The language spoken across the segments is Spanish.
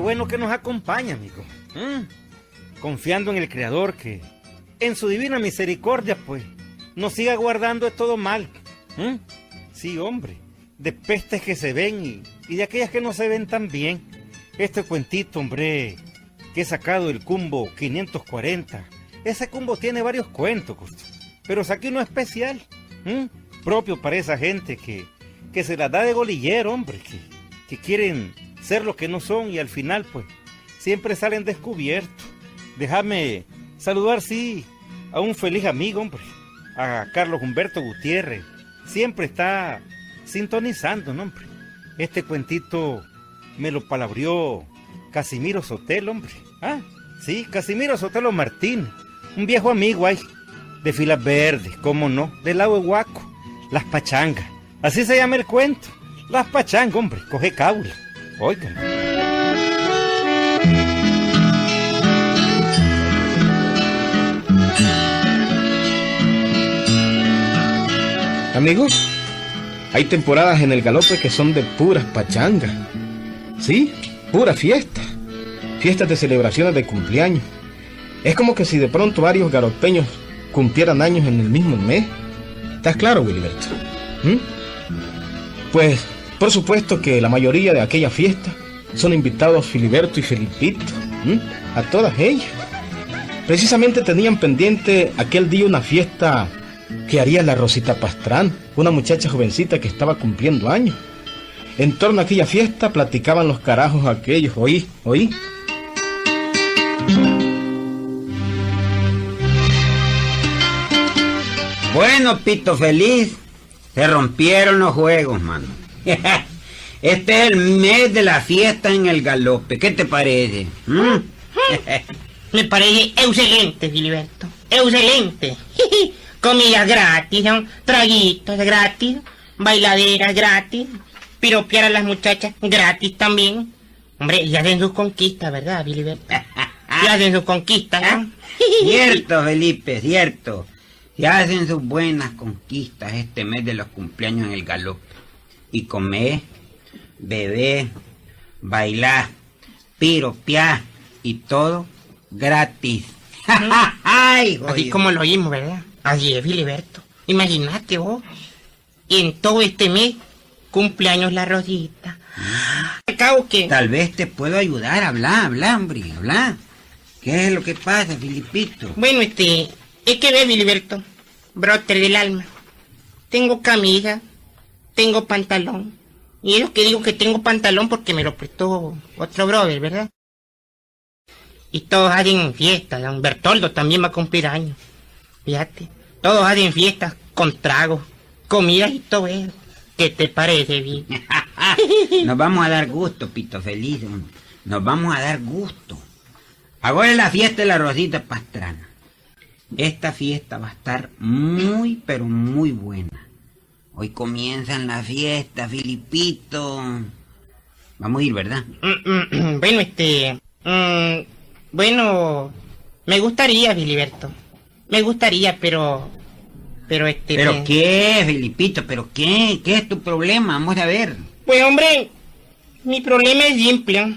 Bueno que nos acompaña, amigo. ¿Mm? Confiando en el Creador que, en su divina misericordia, pues, nos siga guardando de todo mal. ¿Mm? Sí, hombre, de pestes que se ven y, de aquellas que no se ven tan bien. Este cuentito, hombre, que he sacado del Cumbo 540. Ese Cumbo tiene varios cuentos, pero saqué uno especial, ¿m? propio para esa gente que, que se la da de golillero, hombre, que, que quieren ser lo que no son y al final, pues, siempre salen descubiertos. Déjame saludar, sí, a un feliz amigo, hombre, a Carlos Humberto Gutiérrez. Siempre está sintonizando, ¿no, hombre. Este cuentito me lo palabrió Casimiro Sotelo, hombre. Ah, sí, Casimiro Sotelo Martín, un viejo amigo ahí, de filas verdes, cómo no, del lado de Huaco, las pachangas. Así se llama el cuento. Las pachangas, hombre, coge cábula. Oigan. Amigos, hay temporadas en el galope que son de puras pachangas. Sí, pura fiesta. Fiestas de celebraciones de cumpleaños. Es como que si de pronto varios galopeños cumplieran años en el mismo mes. ¿Estás claro, Wilberto? ¿Mm? Pues, por supuesto que la mayoría de aquella fiesta son invitados Filiberto y Felipito. A todas ellas. Precisamente tenían pendiente aquel día una fiesta que haría la Rosita Pastrán, una muchacha jovencita que estaba cumpliendo años. En torno a aquella fiesta platicaban los carajos aquellos, oí, oí. Bueno, Pito Feliz, se rompieron los juegos, mano. Este es el mes de la fiesta en el galope. ¿Qué te parece? ¿Mm? Me parece excelente, Filiberto. Excelente. Comidas gratis, ¿no? traguitos gratis, bailaderas gratis, piropear a las muchachas gratis también. Hombre, y hacen sus conquistas, ¿verdad, Filiberto? Y hacen sus conquistas, ¿no? Cierto, Felipe, cierto. Se hacen sus buenas conquistas este mes de los cumpleaños en el galope. Y comer, beber, bailar, piropear y todo gratis. Ay, Así como lo oímos, ¿verdad? Así es, Filiberto. Imagínate vos. Y en todo este mes, cumpleaños la Rosita. Cabo que... Tal vez te puedo ayudar. Habla, habla, hombre, habla. ¿Qué es lo que pasa, Filipito? Bueno, este... Es que ve, Filiberto. Broter del alma. Tengo camisa. Tengo pantalón. Y es lo que digo que tengo pantalón porque me lo prestó otro brother, ¿verdad? Y todos hacen fiestas. Don Bertoldo también va a cumplir años. Fíjate. Todos hacen fiestas con tragos, comidas y todo eso. ¿Qué te parece, bien? Nos vamos a dar gusto, Pito Feliz. Nos vamos a dar gusto. Ahora es la fiesta de la Rosita Pastrana. Esta fiesta va a estar muy, pero muy buena. Hoy comienzan la fiesta, Filipito. Vamos a ir, ¿verdad? Mm, mm, bueno, este... mm, bueno, me gustaría, Filiberto. Me gustaría, pero... Pero este... ¿Pero me- qué, Filipito? ¿Pero qué? ¿Qué es tu problema? Vamos a ver. Pues hombre, mi problema es simple.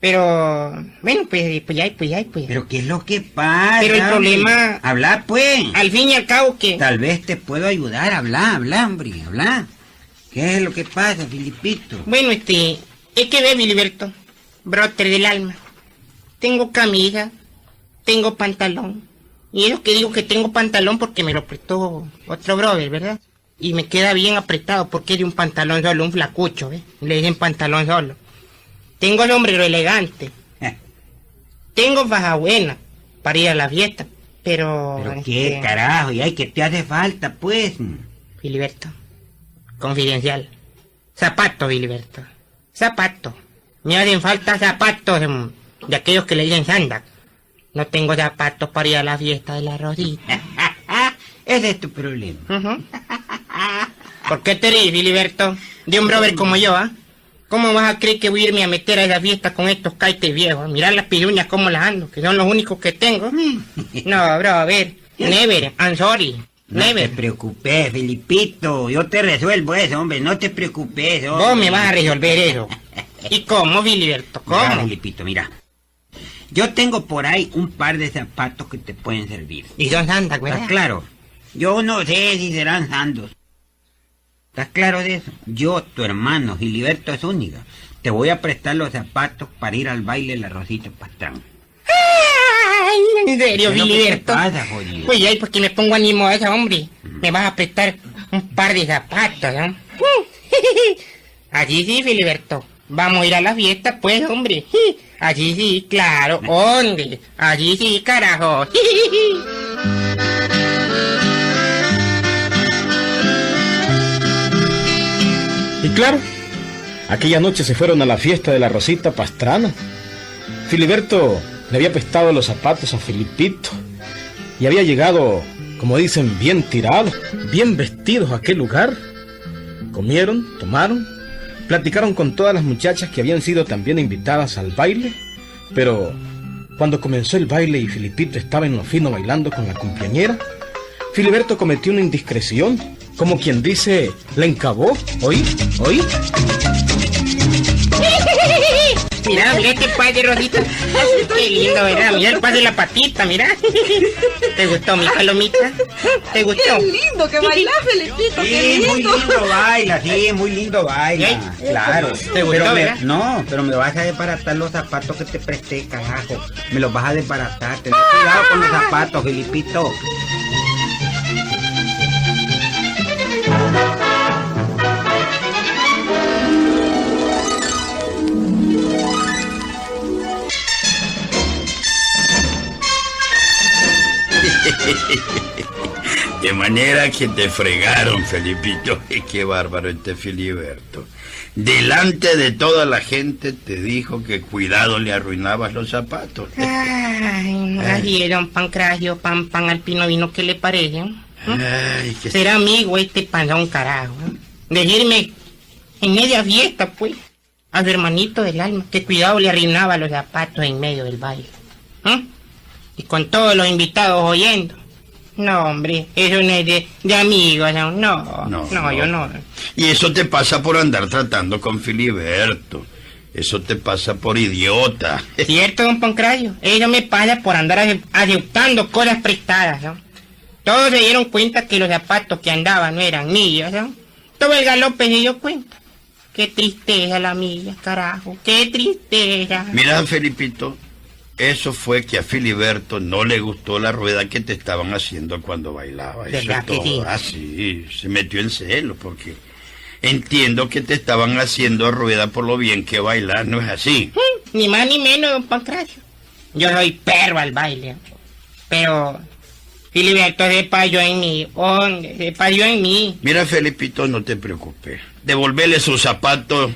Pero... Bueno, pues, pues ya, pues ya, pues... ¿Pero qué es lo que pasa? Pero el hombre? problema- Habla, pues. Al fin y al cabo que... Tal vez te puedo ayudar. Habla, habla, hombre, habla. ¿Qué es lo que pasa, Filipito? Bueno, este... Es que ve, Filiberto. Broter del alma. Tengo camisa. Tengo pantalón. Y es lo que digo que tengo pantalón porque me lo prestó otro brother, ¿verdad? Y me queda bien apretado porque es de un pantalón solo, un flacucho, ¿ves? Le dicen pantalón solo. Tengo el sombrero elegante. Tengo baja buena para ir a la fiesta. Pero... ¿Pero qué este, carajo? ¿Y ay, qué te hace falta, pues? Filiberto. Confidencial. Zapato, Filiberto. Zapato. Me hacen falta zapatos em, de aquellos que le dicen sandak. No tengo zapatos para ir a la fiesta de la Rosita. Ese es tu problema. ¿Por qué te ríes, Filiberto? De un brother como yo, ¿ah? ¿Cómo vas a creer que voy a irme a meter a esa fiesta con estos caites viejos? Mirar las piruñas cómo las ando, que son los únicos que tengo. No, bro, a ver. Never, I'm sorry. No te preocupes, Filipito. Yo te resuelvo eso, hombre. No te preocupes, hombre. Vos me vas a resolver eso. ¿Y cómo, Filiberto? Mira, ¿Cómo? Felipito, mira. Yo tengo por ahí un par de zapatos que te pueden servir. ¿Y dónde anda, güey? ¿Estás claro? Yo no sé si serán santos. ¿Estás claro de eso? Yo, tu hermano, Giliberto Zúñiga, te voy a prestar los zapatos para ir al baile de la Rosita Pastrán. Ay, en serio, ¿Qué es lo que te Filiberto. pasa? Pues ay, porque me pongo animosa, hombre. Me vas a prestar un par de zapatos, ¿no? Allí sí, Filiberto. Vamos a ir a la fiesta, pues, hombre. Allí sí, claro. ¿Dónde? Allí sí, carajo. claro, aquella noche se fueron a la fiesta de la Rosita Pastrana. Filiberto le había prestado los zapatos a Filipito y había llegado, como dicen, bien tirados, bien vestidos a aquel lugar. Comieron, tomaron, platicaron con todas las muchachas que habían sido también invitadas al baile, pero cuando comenzó el baile y Filipito estaba en lo fino bailando con la cumpleañera, Filiberto cometió una indiscreción, como quien dice, la encabó, ¿oí? ¿oí? Mira, mira este par de rositas. Qué lindo, ¿verdad? Mira el par de la patita, mira. ¿Te gustó mi palomita? ¿Te gustó? Qué lindo que baila, Felipito, qué Sí, muy lindo. lindo baila, sí, muy lindo baila. Claro. ¿te gustó, pero me- no, pero me vas a desbaratar los zapatos que te presté, carajo. Me los vas a desbaratar. Ten cuidado con los zapatos, Filipito. De manera que te fregaron, Felipito. Qué bárbaro este Filiberto. Delante de toda la gente te dijo que cuidado le arruinabas los zapatos. Ay, no es, don Pancracio, pan, pan alpino vino, ¿qué le parece? Ay, que Será amigo este panzón carajo. ¿eh? Decirme en media fiesta, pues, a su hermanito del alma, que cuidado le arruinaba los zapatos en medio del baile. ¿eh? Y con todos los invitados oyendo. No, hombre, eso no es de, de amigos, no, no, No, no, yo no. Y eso te pasa por andar tratando con Filiberto. Eso te pasa por idiota. ¿Cierto, don Pancracio? Eso me pasa por andar ace- aceptando cosas prestadas, ¿no? Todos se dieron cuenta que los zapatos que andaban no eran míos, ¿no? Todo el galope se dio cuenta. Qué tristeza la mía, carajo. Qué tristeza. Mira, Felipito, eso fue que a Filiberto no le gustó la rueda que te estaban haciendo cuando bailaba. Eso ¿Verdad es todo. Ah, sí, se metió en celo porque entiendo que te estaban haciendo rueda por lo bien que bailas, ¿no es así? Mm, Ni más ni menos, don Pancracio. Yo soy perro al baile. Pero Filiberto se payó en mí. Se payó en mí. Mira, Felipito, no te preocupes. Devolverle sus zapatos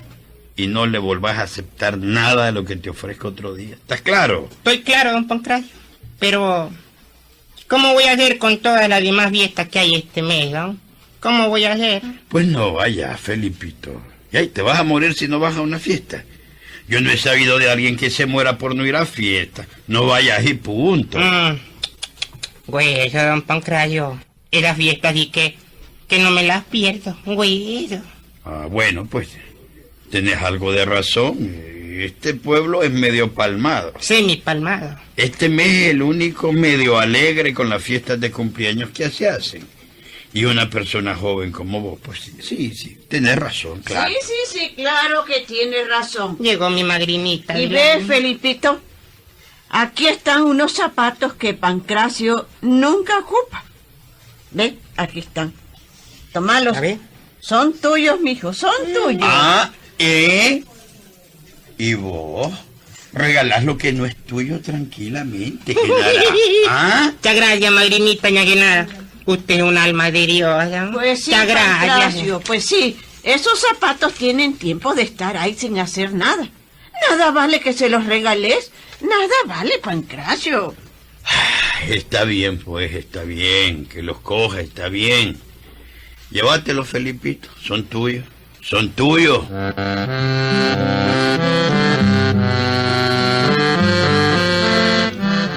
y no le volvás a aceptar nada de lo que te ofrezca otro día. ¿Estás claro? Estoy claro, don Pancracio. Pero, ¿cómo voy a hacer con todas las demás fiestas que hay este mes, no? ¿Cómo voy a hacer? Pues no vaya, Felipito. Y ahí te vas a morir si no vas a una fiesta. Yo no he sabido de alguien que se muera por no ir a fiesta. No vayas y punto. Mm. Güey, don Pancracio. Esas fiestas sí que, que no me las pierdo. Güey. Ah, bueno, pues tenés algo de razón. Este pueblo es medio palmado. Semi palmado. Este mes es el único medio alegre con las fiestas de cumpleaños que se hacen. Y una persona joven como vos, pues sí, sí, sí, tenés razón, claro. Sí, sí, sí, claro que tienes razón. Llegó mi madrinita. Y del ve, alma. Felipito, aquí están unos zapatos que Pancracio nunca ocupa. Ve, aquí están. Tomalos. A ver. Son tuyos, mijo, son tuyos. Ah, ¿eh? ¿Y vos? Regalás lo que no es tuyo tranquilamente, Genara. ¿Ah? Muchas gracias, madrinita ñaguenara. Usted es un alma de Dios. ¿no? Pues sí. Pancracio, pues sí. Esos zapatos tienen tiempo de estar ahí sin hacer nada. Nada vale que se los regales. Nada vale, Pancracio. Está bien, pues, está bien. Que los coja, está bien. Llévatelos, Felipito. Son tuyos. Son tuyos.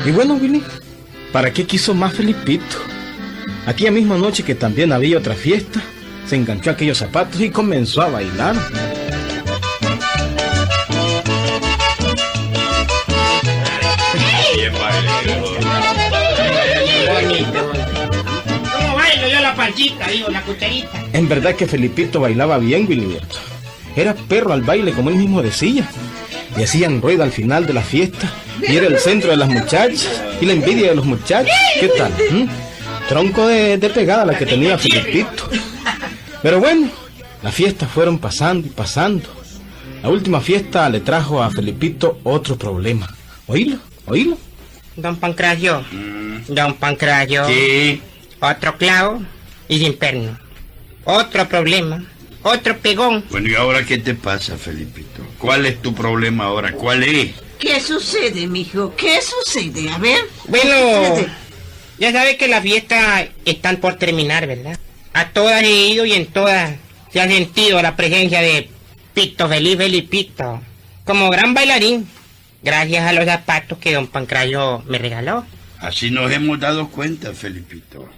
Y bueno, Willy, ¿para qué quiso más Felipito? Aquella misma noche que también había otra fiesta, se enganchó aquellos zapatos y comenzó a bailar. Panchita, digo, la cucharita. En verdad que Felipito bailaba bien, Wiliberto. Era perro al baile, como él mismo decía. Y hacían rueda al final de la fiesta. Y era el centro de las muchachas. Y la envidia de los muchachos. ¿Qué tal? mm? Tronco de, de pegada la que tenía Felipito. Pero bueno, las fiestas fueron pasando y pasando. La última fiesta le trajo a Felipito otro problema. ¿Oílo? ¿Oílo? Don Pancracio. Don Pancracio. ¿Qué? Otro clavo y sin perno. Otro problema. Otro pegón. Bueno, ¿y ahora qué te pasa, Felipito? ¿Cuál es tu problema ahora? ¿Cuál es? ¿Qué sucede, mijo? ¿Qué sucede? A ver. ¿qué Bueno, ya sabes que las fiestas están por terminar, ¿verdad? A todas he ido y en todas se ha sentido la presencia de Pito Feliz Felipito. Como gran bailarín. Gracias a los zapatos que don Pancracio me regaló. Así nos hemos dado cuenta, Felipito.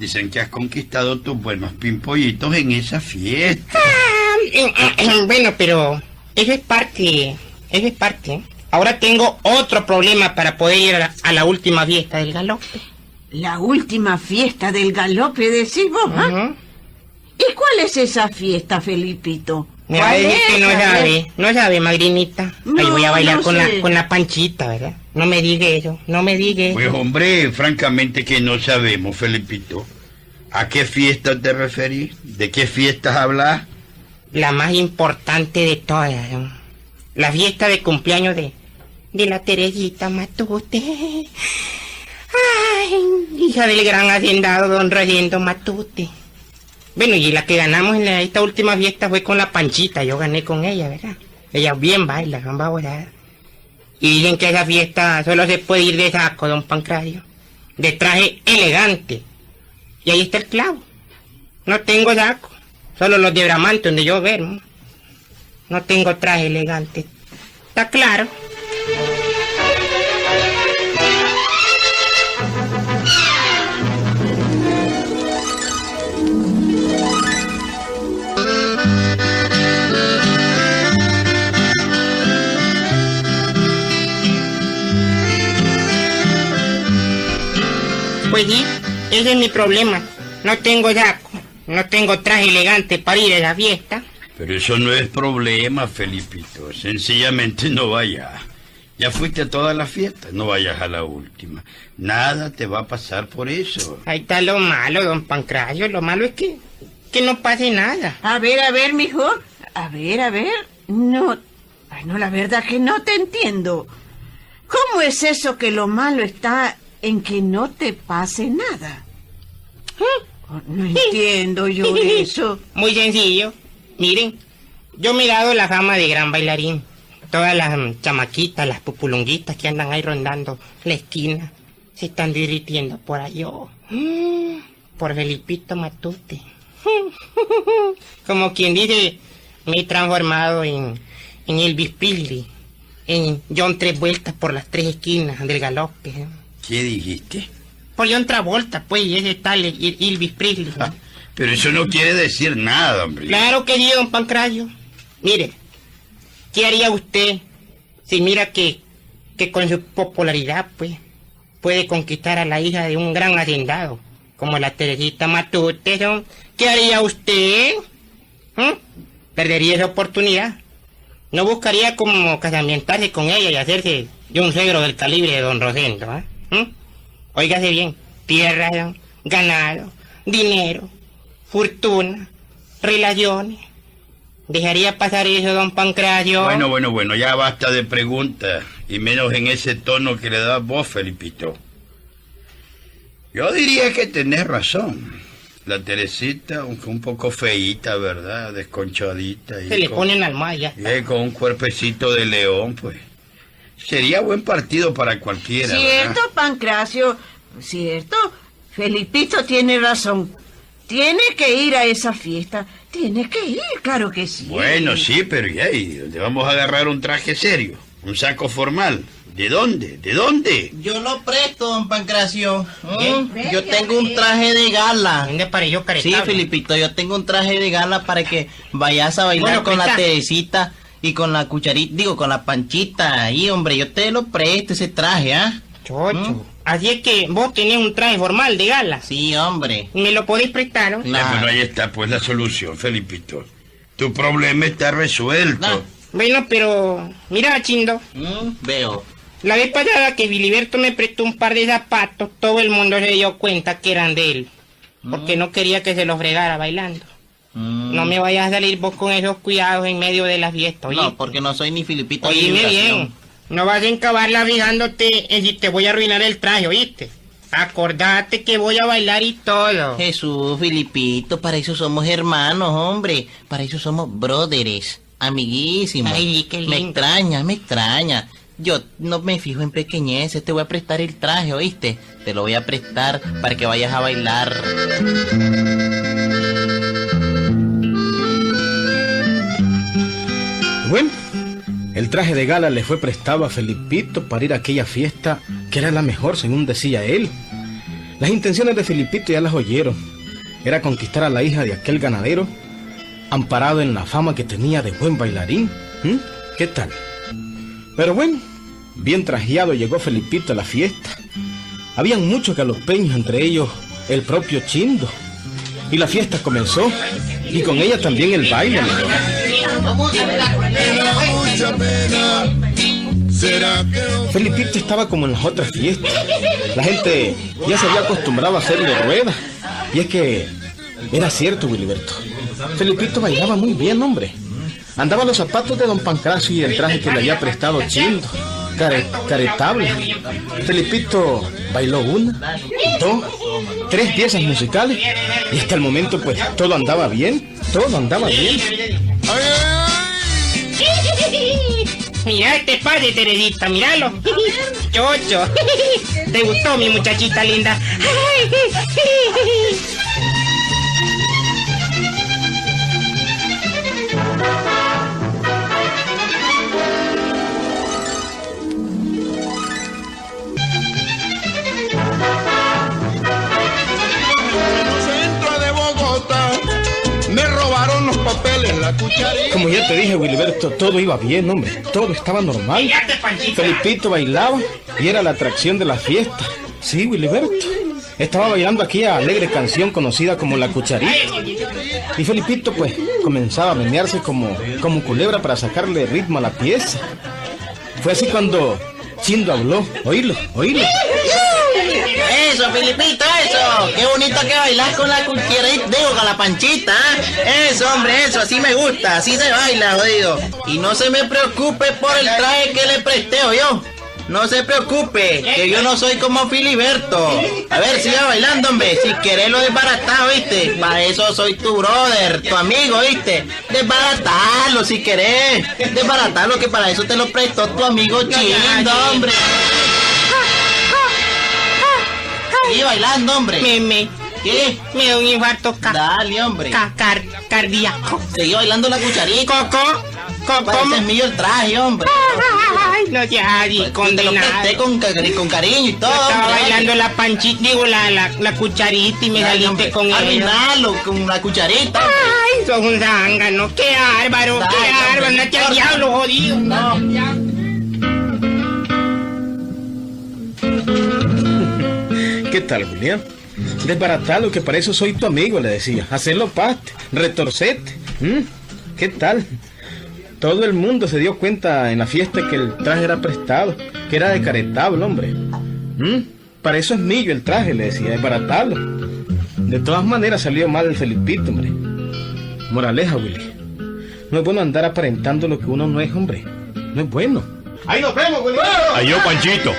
Dicen que has conquistado tus buenos pimpollitos en esa fiesta. Ah, bueno, pero eso es parte, eso es parte. Ahora tengo otro problema para poder ir a la, a la última fiesta del galope. La última fiesta del galope, decís vos, ¿ah? ¿Y cuál es esa fiesta, Felipito? Me va a ¿Cuál decir es? que no sabe, no sabe, magrinita. Ahí No, voy a bailar no con, sé. la, con la panchita, ¿verdad? No me diga eso, no me diga eso. Pues hombre, francamente que no sabemos, Felipito. ¿A qué fiesta te referís? ¿De qué fiestas hablas? La más importante de todas. ¿no? La fiesta de cumpleaños de, de la Teresita Matute. Ay, hija del gran hacendado don Rayendo Matute. Bueno, y la que ganamos en esta última fiesta fue con la Panchita. Yo gané con ella, ¿verdad? Ella bien baila, bien bailada. Y dicen que esa fiesta solo se puede ir de saco, don Pancracio. De traje elegante. Y ahí está el clavo. No tengo saco. Solo los de Bramante donde yo vermo. No tengo traje elegante. ¿Está claro? Pues sí, ese es mi problema. No tengo saco. No tengo traje elegante para ir a la fiesta. Pero eso no es problema, Felipito. Sencillamente no vayas. Ya fuiste a todas las fiestas, no vayas a la última. Nada te va a pasar por eso. Ahí está lo malo, don Pancracio. Lo malo es que, que no pase nada. A ver, a ver, mijo. A ver, a ver. No. Ay, no, la verdad que no te entiendo. ¿Cómo es eso que lo malo está en que no te pase nada? Oh, No entiendo yo eso. Muy sencillo. Miren, yo me he dado la fama de gran bailarín. Todas las chamaquitas, las pupulunguitas que andan ahí rondando la esquina, se están divirtiendo por ahí. oh. Por Felipito Matute. Como quien dice, me he transformado en, en Elvis Presley. En John Tres Vueltas por las tres esquinas del galope. ¿Eh? ¿Qué dijiste? Por John Travolta, pues, y ese tal El- Elvis Presley. ¿no? Ah, pero eso no quiere decir nada, hombre. Claro que sí, don Pancracio. Mire, ¿qué haría usted si mira que, que con su popularidad, pues, puede conquistar a la hija de un gran hacendado, como la Teresita Matute, ¿no? ¿Qué haría usted? ¿Mm? ¿Perdería esa oportunidad? ¿No buscaría como casamientarse con ella y hacerse de un suegro del calibre de don Rosendo, ¿ah? ¿Mm? Óigase bien, tierra, ganado, dinero, fortuna, relaciones. ¿Dejaría pasar eso, don Pancracio? Bueno, bueno, bueno, ya basta de preguntas. Y menos en ese tono que le das vos, Felipito. Yo diría que tenés razón. La Teresita, aunque un poco feíta, ¿verdad? Desconchadita. Y Se le con- ponen al mar ya. y con un cuerpecito de león, pues. Sería buen partido para cualquiera, ¿verdad? Cierto, Pancracio. Cierto. Felipito tiene razón. Tiene que ir a esa fiesta. Tiene que ir, claro que sí. Bueno, sí, pero ya, ¿y dónde vamos a agarrar un traje serio? ¿Un saco formal? ¿De dónde? ¿De dónde? Yo lo presto, don Pancracio. Bien. Yo tengo un traje de gala. ¿Dónde pareció Sí, caretable? Filipito, yo tengo un traje de gala para que vayas a bailar Bueno, con la. Teresita y con la cucharita, digo, con la panchita ahí, hombre. Yo te lo presto ese traje, ¿ah? Chocho. ¿Mm? Así es que vos tenés un traje formal de gala. Sí, hombre. ¿Me lo podéis prestar? no? Ah, bueno, ahí está pues la solución, Felipito. Tu problema está resuelto. No. Bueno, pero mira, Chindo, Mm, veo. la vez pasada que Filiberto me prestó un par de zapatos, todo el mundo se dio cuenta que eran de él. Porque no quería que se los fregara bailando. Mm. No me vayas a salir vos con esos cuidados en medio de la fiesta, oye. No, porque no soy ni Filipito ni Oíme vibración. bien, no vas a encabarla fijándote en si te voy a arruinar el traje, ¿oíste? Acordate que voy a bailar y todo. Jesús, Filipito, para eso somos hermanos, hombre. Para eso somos brothers, amiguísimos. Ay, qué Me lindo. extraña, me extraña. Yo no me fijo en pequeñeces, te voy a prestar el traje, ¿oíste? Te lo voy a prestar para que vayas a bailar. Bueno, el traje de gala le fue prestado a Felipito para ir a aquella fiesta que era la mejor, según decía él. Las intenciones de Felipito ya las oyeron. Era conquistar a la hija de aquel ganadero, amparado en la fama que tenía de buen bailarín. ¿Mm? ¿Qué tal? Pero bueno, bien trajeado llegó Felipito a la fiesta. Habían muchos galopeños, entre ellos el propio Chindo. Y la fiesta comenzó, y con ella también el baile. Felipito estaba como en las otras fiestas. La gente ya se había acostumbrado a hacerle ruedas. Y es que era cierto, Wiliberto. Felipito bailaba muy bien, hombre. Andaba los zapatos de don Pancracio y el traje que le había prestado Chindo. Care- caretable. Felipito bailó una, dos, tres piezas musicales. Y hasta el momento, pues, todo andaba bien. Todo andaba bien. Mira este padre, Teresita, míralo. Chocho. ¿Te gustó mi muchachita linda? Como ya te dije, Wiliberto, todo iba bien, hombre. Todo estaba normal. Felipito bailaba y era la atracción de la fiesta. Sí, Wiliberto. Estaba bailando aquella alegre canción conocida como La Cucharita. Y Felipito, pues, comenzaba a menearse como, como culebra para sacarle ritmo a la pieza. Fue así cuando Chindo habló. Oílo, oílo. Eso, Filipito, eso. Qué bonito que bailas con la cucharita, la panchita. ¿eh? Eso, hombre, eso, así me gusta, así se baila, jodido. Y no se me preocupe por el traje que le presté, yo. No se preocupe, que yo no soy como Filiberto. A ver, siga bailando, hombre. Si querés lo desbaratado, ¿viste? Para eso soy tu brother, tu amigo, ¿viste? Desbaratarlo si querés. Desbaratarlo, que para eso te lo prestó tu amigo chindo, hombre. Sigue bailando, hombre. Me, me, ¿Qué? me da un infarto ca- Dale, hombre. ca- car- cardíaco. Sigue bailando la cucharita. Coco, Coco, Parece es mío el traje, hombre. Ay, no seas Te lo condenado. presté con, con cariño y todo. Estaba hombre. bailando la panchita, digo, la, la, la cucharita y me Dale, saliste hombre. con. Arruinalo con la cucharita. Ay, sos un zángano, qué bárbaro, Dale, qué bárbaro, hombre, andate al no diablo, jodido. No. ¿Qué tal, Julián? Desbaratalo, que para eso soy tu amigo, le decía. Hacerlo paste, retorcete. ¿Mm? ¿Qué tal? Todo el mundo se dio cuenta en la fiesta que el traje era prestado, que era de caretable, hombre. ¿Mm? Para eso es mío el traje, le decía, desbaratalo. De todas maneras salió mal el Felipito, hombre. Moraleja, Willy. No es bueno andar aparentando lo que uno no es, hombre. No es bueno. Ahí nos vemos, Willy. Adiós, Panchito.